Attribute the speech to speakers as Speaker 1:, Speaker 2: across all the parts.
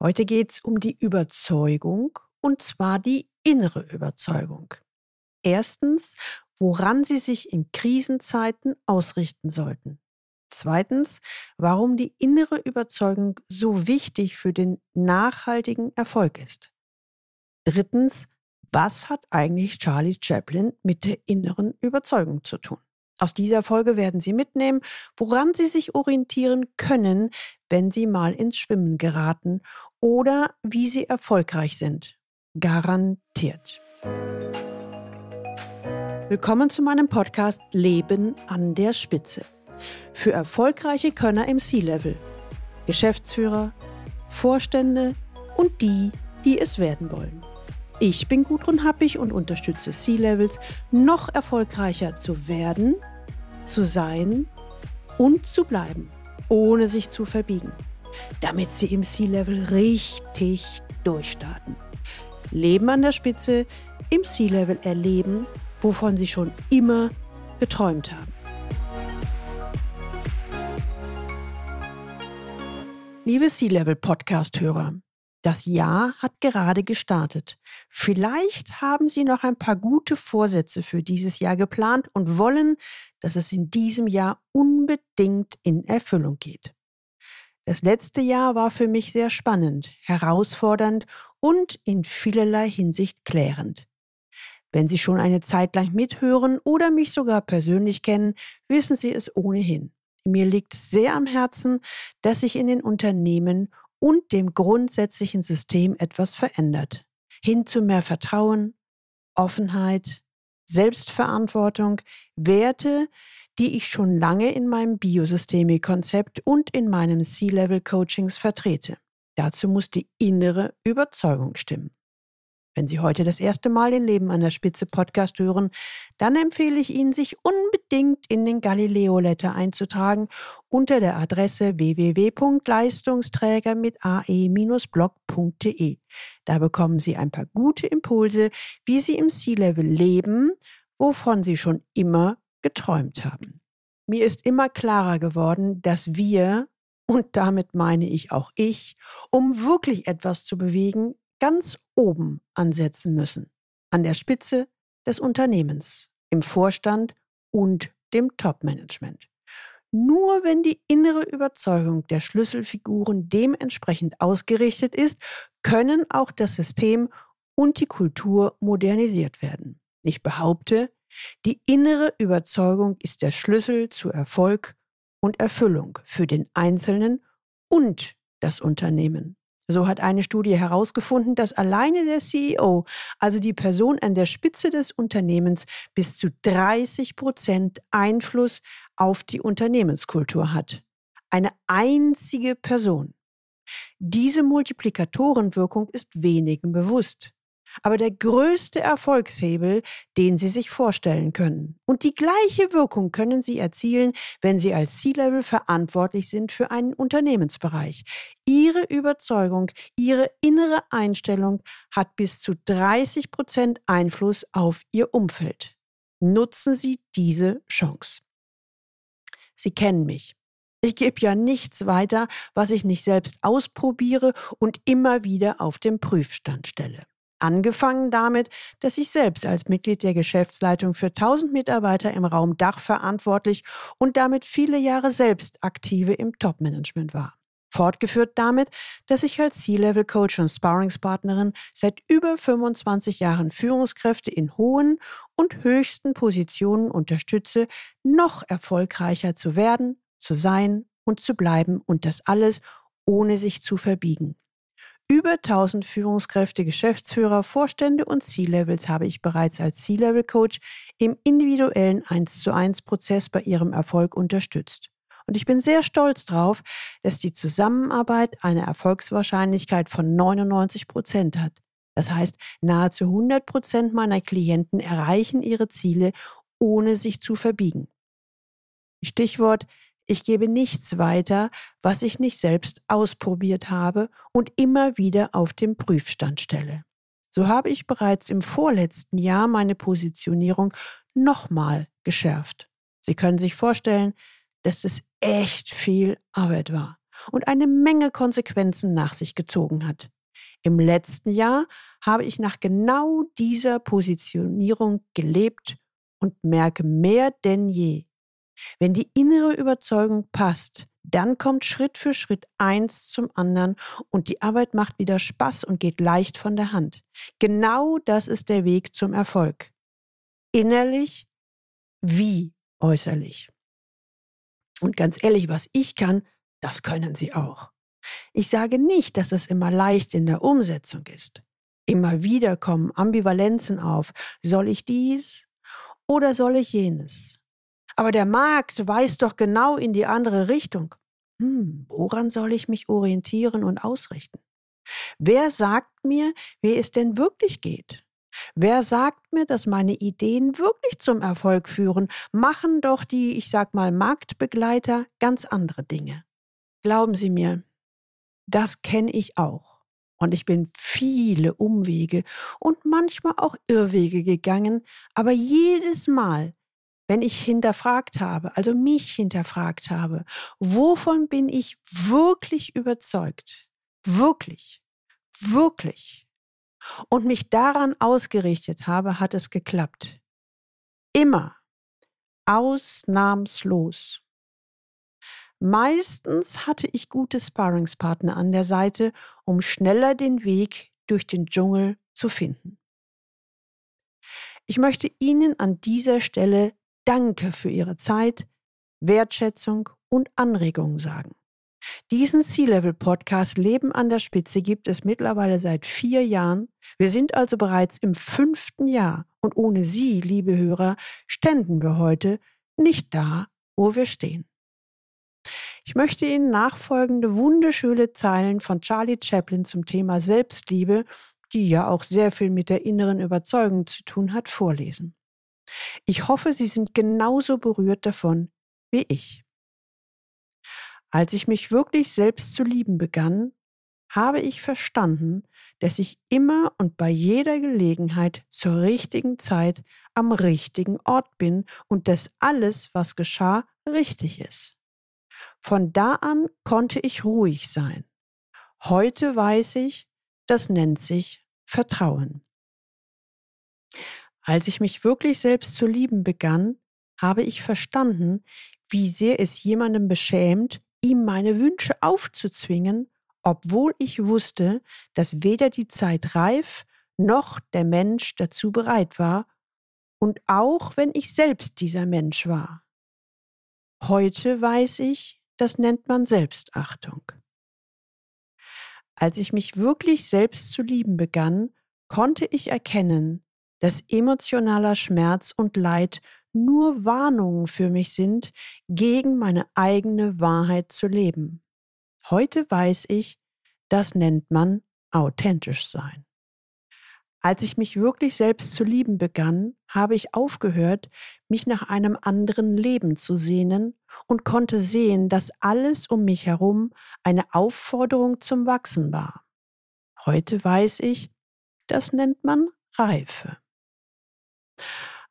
Speaker 1: Heute geht es um die Überzeugung und zwar die innere Überzeugung. Erstens, woran Sie sich in Krisenzeiten ausrichten sollten. Zweitens, warum die innere Überzeugung so wichtig für den nachhaltigen Erfolg ist. Drittens, was hat eigentlich Charlie Chaplin mit der inneren Überzeugung zu tun? Aus dieser Folge werden Sie mitnehmen, woran Sie sich orientieren können, wenn Sie mal ins Schwimmen geraten oder wie Sie erfolgreich sind. Garantiert. Willkommen zu meinem Podcast Leben an der Spitze. Für erfolgreiche Könner im C-Level, Geschäftsführer, Vorstände und die, die es werden wollen. Ich bin Gudrun Happig und unterstütze C-Levels, noch erfolgreicher zu werden, zu sein und zu bleiben, ohne sich zu verbiegen, damit sie im C-Level richtig durchstarten. Leben an der Spitze, im C-Level erleben, wovon sie schon immer geträumt haben. Liebe C-Level-Podcast-Hörer, das Jahr hat gerade gestartet. Vielleicht haben Sie noch ein paar gute Vorsätze für dieses Jahr geplant und wollen, dass es in diesem Jahr unbedingt in Erfüllung geht. Das letzte Jahr war für mich sehr spannend, herausfordernd und in vielerlei Hinsicht klärend. Wenn Sie schon eine Zeit lang mithören oder mich sogar persönlich kennen, wissen Sie es ohnehin. Mir liegt sehr am Herzen, dass sich in den Unternehmen und dem grundsätzlichen System etwas verändert. Hin zu mehr Vertrauen, Offenheit, Selbstverantwortung, Werte, die ich schon lange in meinem Biosystemik-Konzept und in meinen C-Level-Coachings vertrete. Dazu muss die innere Überzeugung stimmen. Wenn Sie heute das erste Mal den Leben an der Spitze Podcast hören, dann empfehle ich Ihnen, sich unbedingt in den Galileo Letter einzutragen unter der Adresse www.leistungsträger mit ae-blog.de. Da bekommen Sie ein paar gute Impulse, wie Sie im C-Level leben, wovon Sie schon immer geträumt haben. Mir ist immer klarer geworden, dass wir, und damit meine ich auch ich, um wirklich etwas zu bewegen, ganz oben ansetzen müssen, an der Spitze des Unternehmens, im Vorstand und dem Top-Management. Nur wenn die innere Überzeugung der Schlüsselfiguren dementsprechend ausgerichtet ist, können auch das System und die Kultur modernisiert werden. Ich behaupte, die innere Überzeugung ist der Schlüssel zu Erfolg und Erfüllung für den Einzelnen und das Unternehmen. So hat eine Studie herausgefunden, dass alleine der CEO, also die Person an der Spitze des Unternehmens, bis zu 30 Prozent Einfluss auf die Unternehmenskultur hat. Eine einzige Person. Diese Multiplikatorenwirkung ist wenigen bewusst aber der größte Erfolgshebel, den Sie sich vorstellen können. Und die gleiche Wirkung können Sie erzielen, wenn Sie als C-Level verantwortlich sind für einen Unternehmensbereich. Ihre Überzeugung, Ihre innere Einstellung hat bis zu 30 Prozent Einfluss auf Ihr Umfeld. Nutzen Sie diese Chance. Sie kennen mich. Ich gebe ja nichts weiter, was ich nicht selbst ausprobiere und immer wieder auf den Prüfstand stelle. Angefangen damit, dass ich selbst als Mitglied der Geschäftsleitung für 1000 Mitarbeiter im Raum Dach verantwortlich und damit viele Jahre selbst aktive im Topmanagement war. Fortgeführt damit, dass ich als C-Level-Coach und Sparringspartnerin seit über 25 Jahren Führungskräfte in hohen und höchsten Positionen unterstütze, noch erfolgreicher zu werden, zu sein und zu bleiben und das alles ohne sich zu verbiegen. Über 1000 Führungskräfte, Geschäftsführer, Vorstände und C-Levels habe ich bereits als C-Level-Coach im individuellen 1 zu 1 Prozess bei ihrem Erfolg unterstützt. Und ich bin sehr stolz darauf, dass die Zusammenarbeit eine Erfolgswahrscheinlichkeit von 99 Prozent hat. Das heißt, nahezu 100 Prozent meiner Klienten erreichen ihre Ziele, ohne sich zu verbiegen. Stichwort ich gebe nichts weiter, was ich nicht selbst ausprobiert habe und immer wieder auf den Prüfstand stelle. So habe ich bereits im vorletzten Jahr meine Positionierung nochmal geschärft. Sie können sich vorstellen, dass es echt viel Arbeit war. und eine Menge Konsequenzen nach sich gezogen hat. Im letzten Jahr habe ich nach genau dieser Positionierung gelebt und merke mehr denn je. Wenn die innere Überzeugung passt, dann kommt Schritt für Schritt eins zum anderen und die Arbeit macht wieder Spaß und geht leicht von der Hand. Genau das ist der Weg zum Erfolg. Innerlich wie äußerlich. Und ganz ehrlich, was ich kann, das können Sie auch. Ich sage nicht, dass es immer leicht in der Umsetzung ist. Immer wieder kommen Ambivalenzen auf. Soll ich dies oder soll ich jenes? Aber der Markt weist doch genau in die andere Richtung. Hm, woran soll ich mich orientieren und ausrichten? Wer sagt mir, wie es denn wirklich geht? Wer sagt mir, dass meine Ideen wirklich zum Erfolg führen, machen doch die, ich sag mal, Marktbegleiter ganz andere Dinge. Glauben Sie mir, das kenne ich auch. Und ich bin viele Umwege und manchmal auch Irrwege gegangen, aber jedes Mal, wenn ich hinterfragt habe, also mich hinterfragt habe, wovon bin ich wirklich überzeugt? Wirklich, wirklich. Und mich daran ausgerichtet habe, hat es geklappt. Immer. Ausnahmslos. Meistens hatte ich gute Sparringspartner an der Seite, um schneller den Weg durch den Dschungel zu finden. Ich möchte Ihnen an dieser Stelle Danke für Ihre Zeit, Wertschätzung und Anregungen sagen. Diesen Sea-Level-Podcast Leben an der Spitze gibt es mittlerweile seit vier Jahren. Wir sind also bereits im fünften Jahr und ohne Sie, liebe Hörer, ständen wir heute nicht da, wo wir stehen. Ich möchte Ihnen nachfolgende wunderschöne Zeilen von Charlie Chaplin zum Thema Selbstliebe, die ja auch sehr viel mit der inneren Überzeugung zu tun hat, vorlesen. Ich hoffe, Sie sind genauso berührt davon wie ich. Als ich mich wirklich selbst zu lieben begann, habe ich verstanden, dass ich immer und bei jeder Gelegenheit zur richtigen Zeit am richtigen Ort bin und dass alles, was geschah, richtig ist. Von da an konnte ich ruhig sein. Heute weiß ich, das nennt sich Vertrauen. Als ich mich wirklich selbst zu lieben begann, habe ich verstanden, wie sehr es jemandem beschämt, ihm meine Wünsche aufzuzwingen, obwohl ich wusste, dass weder die Zeit reif noch der Mensch dazu bereit war, und auch wenn ich selbst dieser Mensch war. Heute weiß ich, das nennt man Selbstachtung. Als ich mich wirklich selbst zu lieben begann, konnte ich erkennen, dass emotionaler Schmerz und Leid nur Warnungen für mich sind, gegen meine eigene Wahrheit zu leben. Heute weiß ich, das nennt man authentisch sein. Als ich mich wirklich selbst zu lieben begann, habe ich aufgehört, mich nach einem anderen Leben zu sehnen und konnte sehen, dass alles um mich herum eine Aufforderung zum Wachsen war. Heute weiß ich, das nennt man Reife.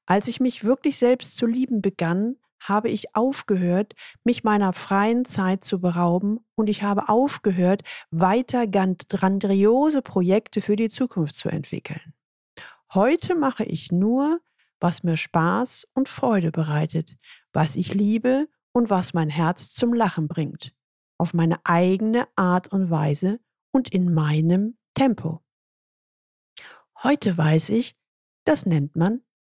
Speaker 1: Als ich mich wirklich selbst zu lieben begann, habe ich aufgehört, mich meiner freien Zeit zu berauben und ich habe aufgehört, weiter grandiose Projekte für die Zukunft zu entwickeln. Heute mache ich nur, was mir Spaß und Freude bereitet, was ich liebe und was mein Herz zum Lachen bringt, auf meine eigene Art und Weise und in meinem Tempo. Heute weiß ich, das nennt man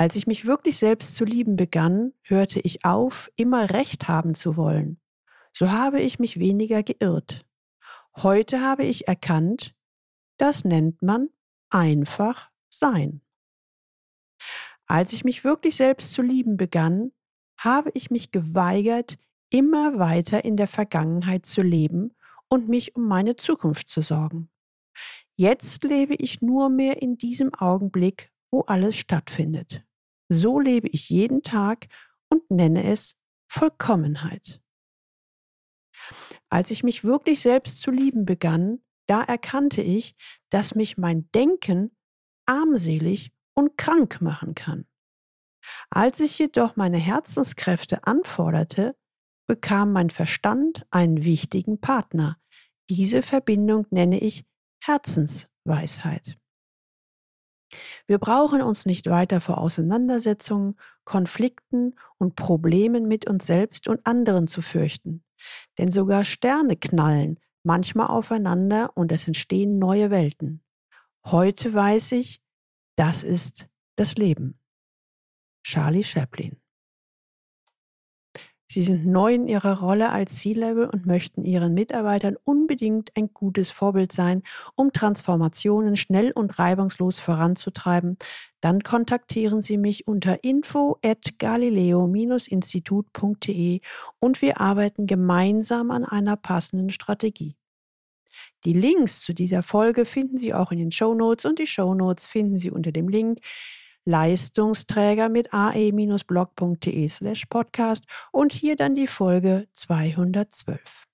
Speaker 1: Als ich mich wirklich selbst zu lieben begann, hörte ich auf, immer Recht haben zu wollen. So habe ich mich weniger geirrt. Heute habe ich erkannt, das nennt man einfach sein. Als ich mich wirklich selbst zu lieben begann, habe ich mich geweigert, immer weiter in der Vergangenheit zu leben und mich um meine Zukunft zu sorgen. Jetzt lebe ich nur mehr in diesem Augenblick, wo alles stattfindet. So lebe ich jeden Tag und nenne es Vollkommenheit. Als ich mich wirklich selbst zu lieben begann, da erkannte ich, dass mich mein Denken armselig und krank machen kann. Als ich jedoch meine Herzenskräfte anforderte, bekam mein Verstand einen wichtigen Partner. Diese Verbindung nenne ich Herzensweisheit. Wir brauchen uns nicht weiter vor Auseinandersetzungen, Konflikten und Problemen mit uns selbst und anderen zu fürchten. Denn sogar Sterne knallen manchmal aufeinander und es entstehen neue Welten. Heute weiß ich, das ist das Leben. Charlie Chaplin Sie sind neu in Ihrer Rolle als C-Level und möchten Ihren Mitarbeitern unbedingt ein gutes Vorbild sein, um Transformationen schnell und reibungslos voranzutreiben. Dann kontaktieren Sie mich unter info at galileo-institut.de und wir arbeiten gemeinsam an einer passenden Strategie. Die Links zu dieser Folge finden Sie auch in den Show Notes und die Show Notes finden Sie unter dem Link Leistungsträger mit ae-blog.de slash podcast und hier dann die Folge 212.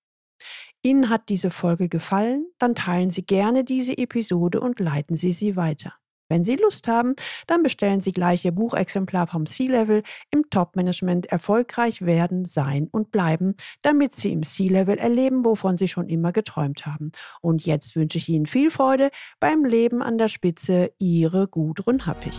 Speaker 1: Ihnen hat diese Folge gefallen? Dann teilen Sie gerne diese Episode und leiten Sie sie weiter. Wenn Sie Lust haben, dann bestellen Sie gleich Ihr Buchexemplar vom C-Level im Top-Management erfolgreich werden, sein und bleiben, damit Sie im C-Level erleben, wovon Sie schon immer geträumt haben. Und jetzt wünsche ich Ihnen viel Freude beim Leben an der Spitze. Ihre Gudrun Happich.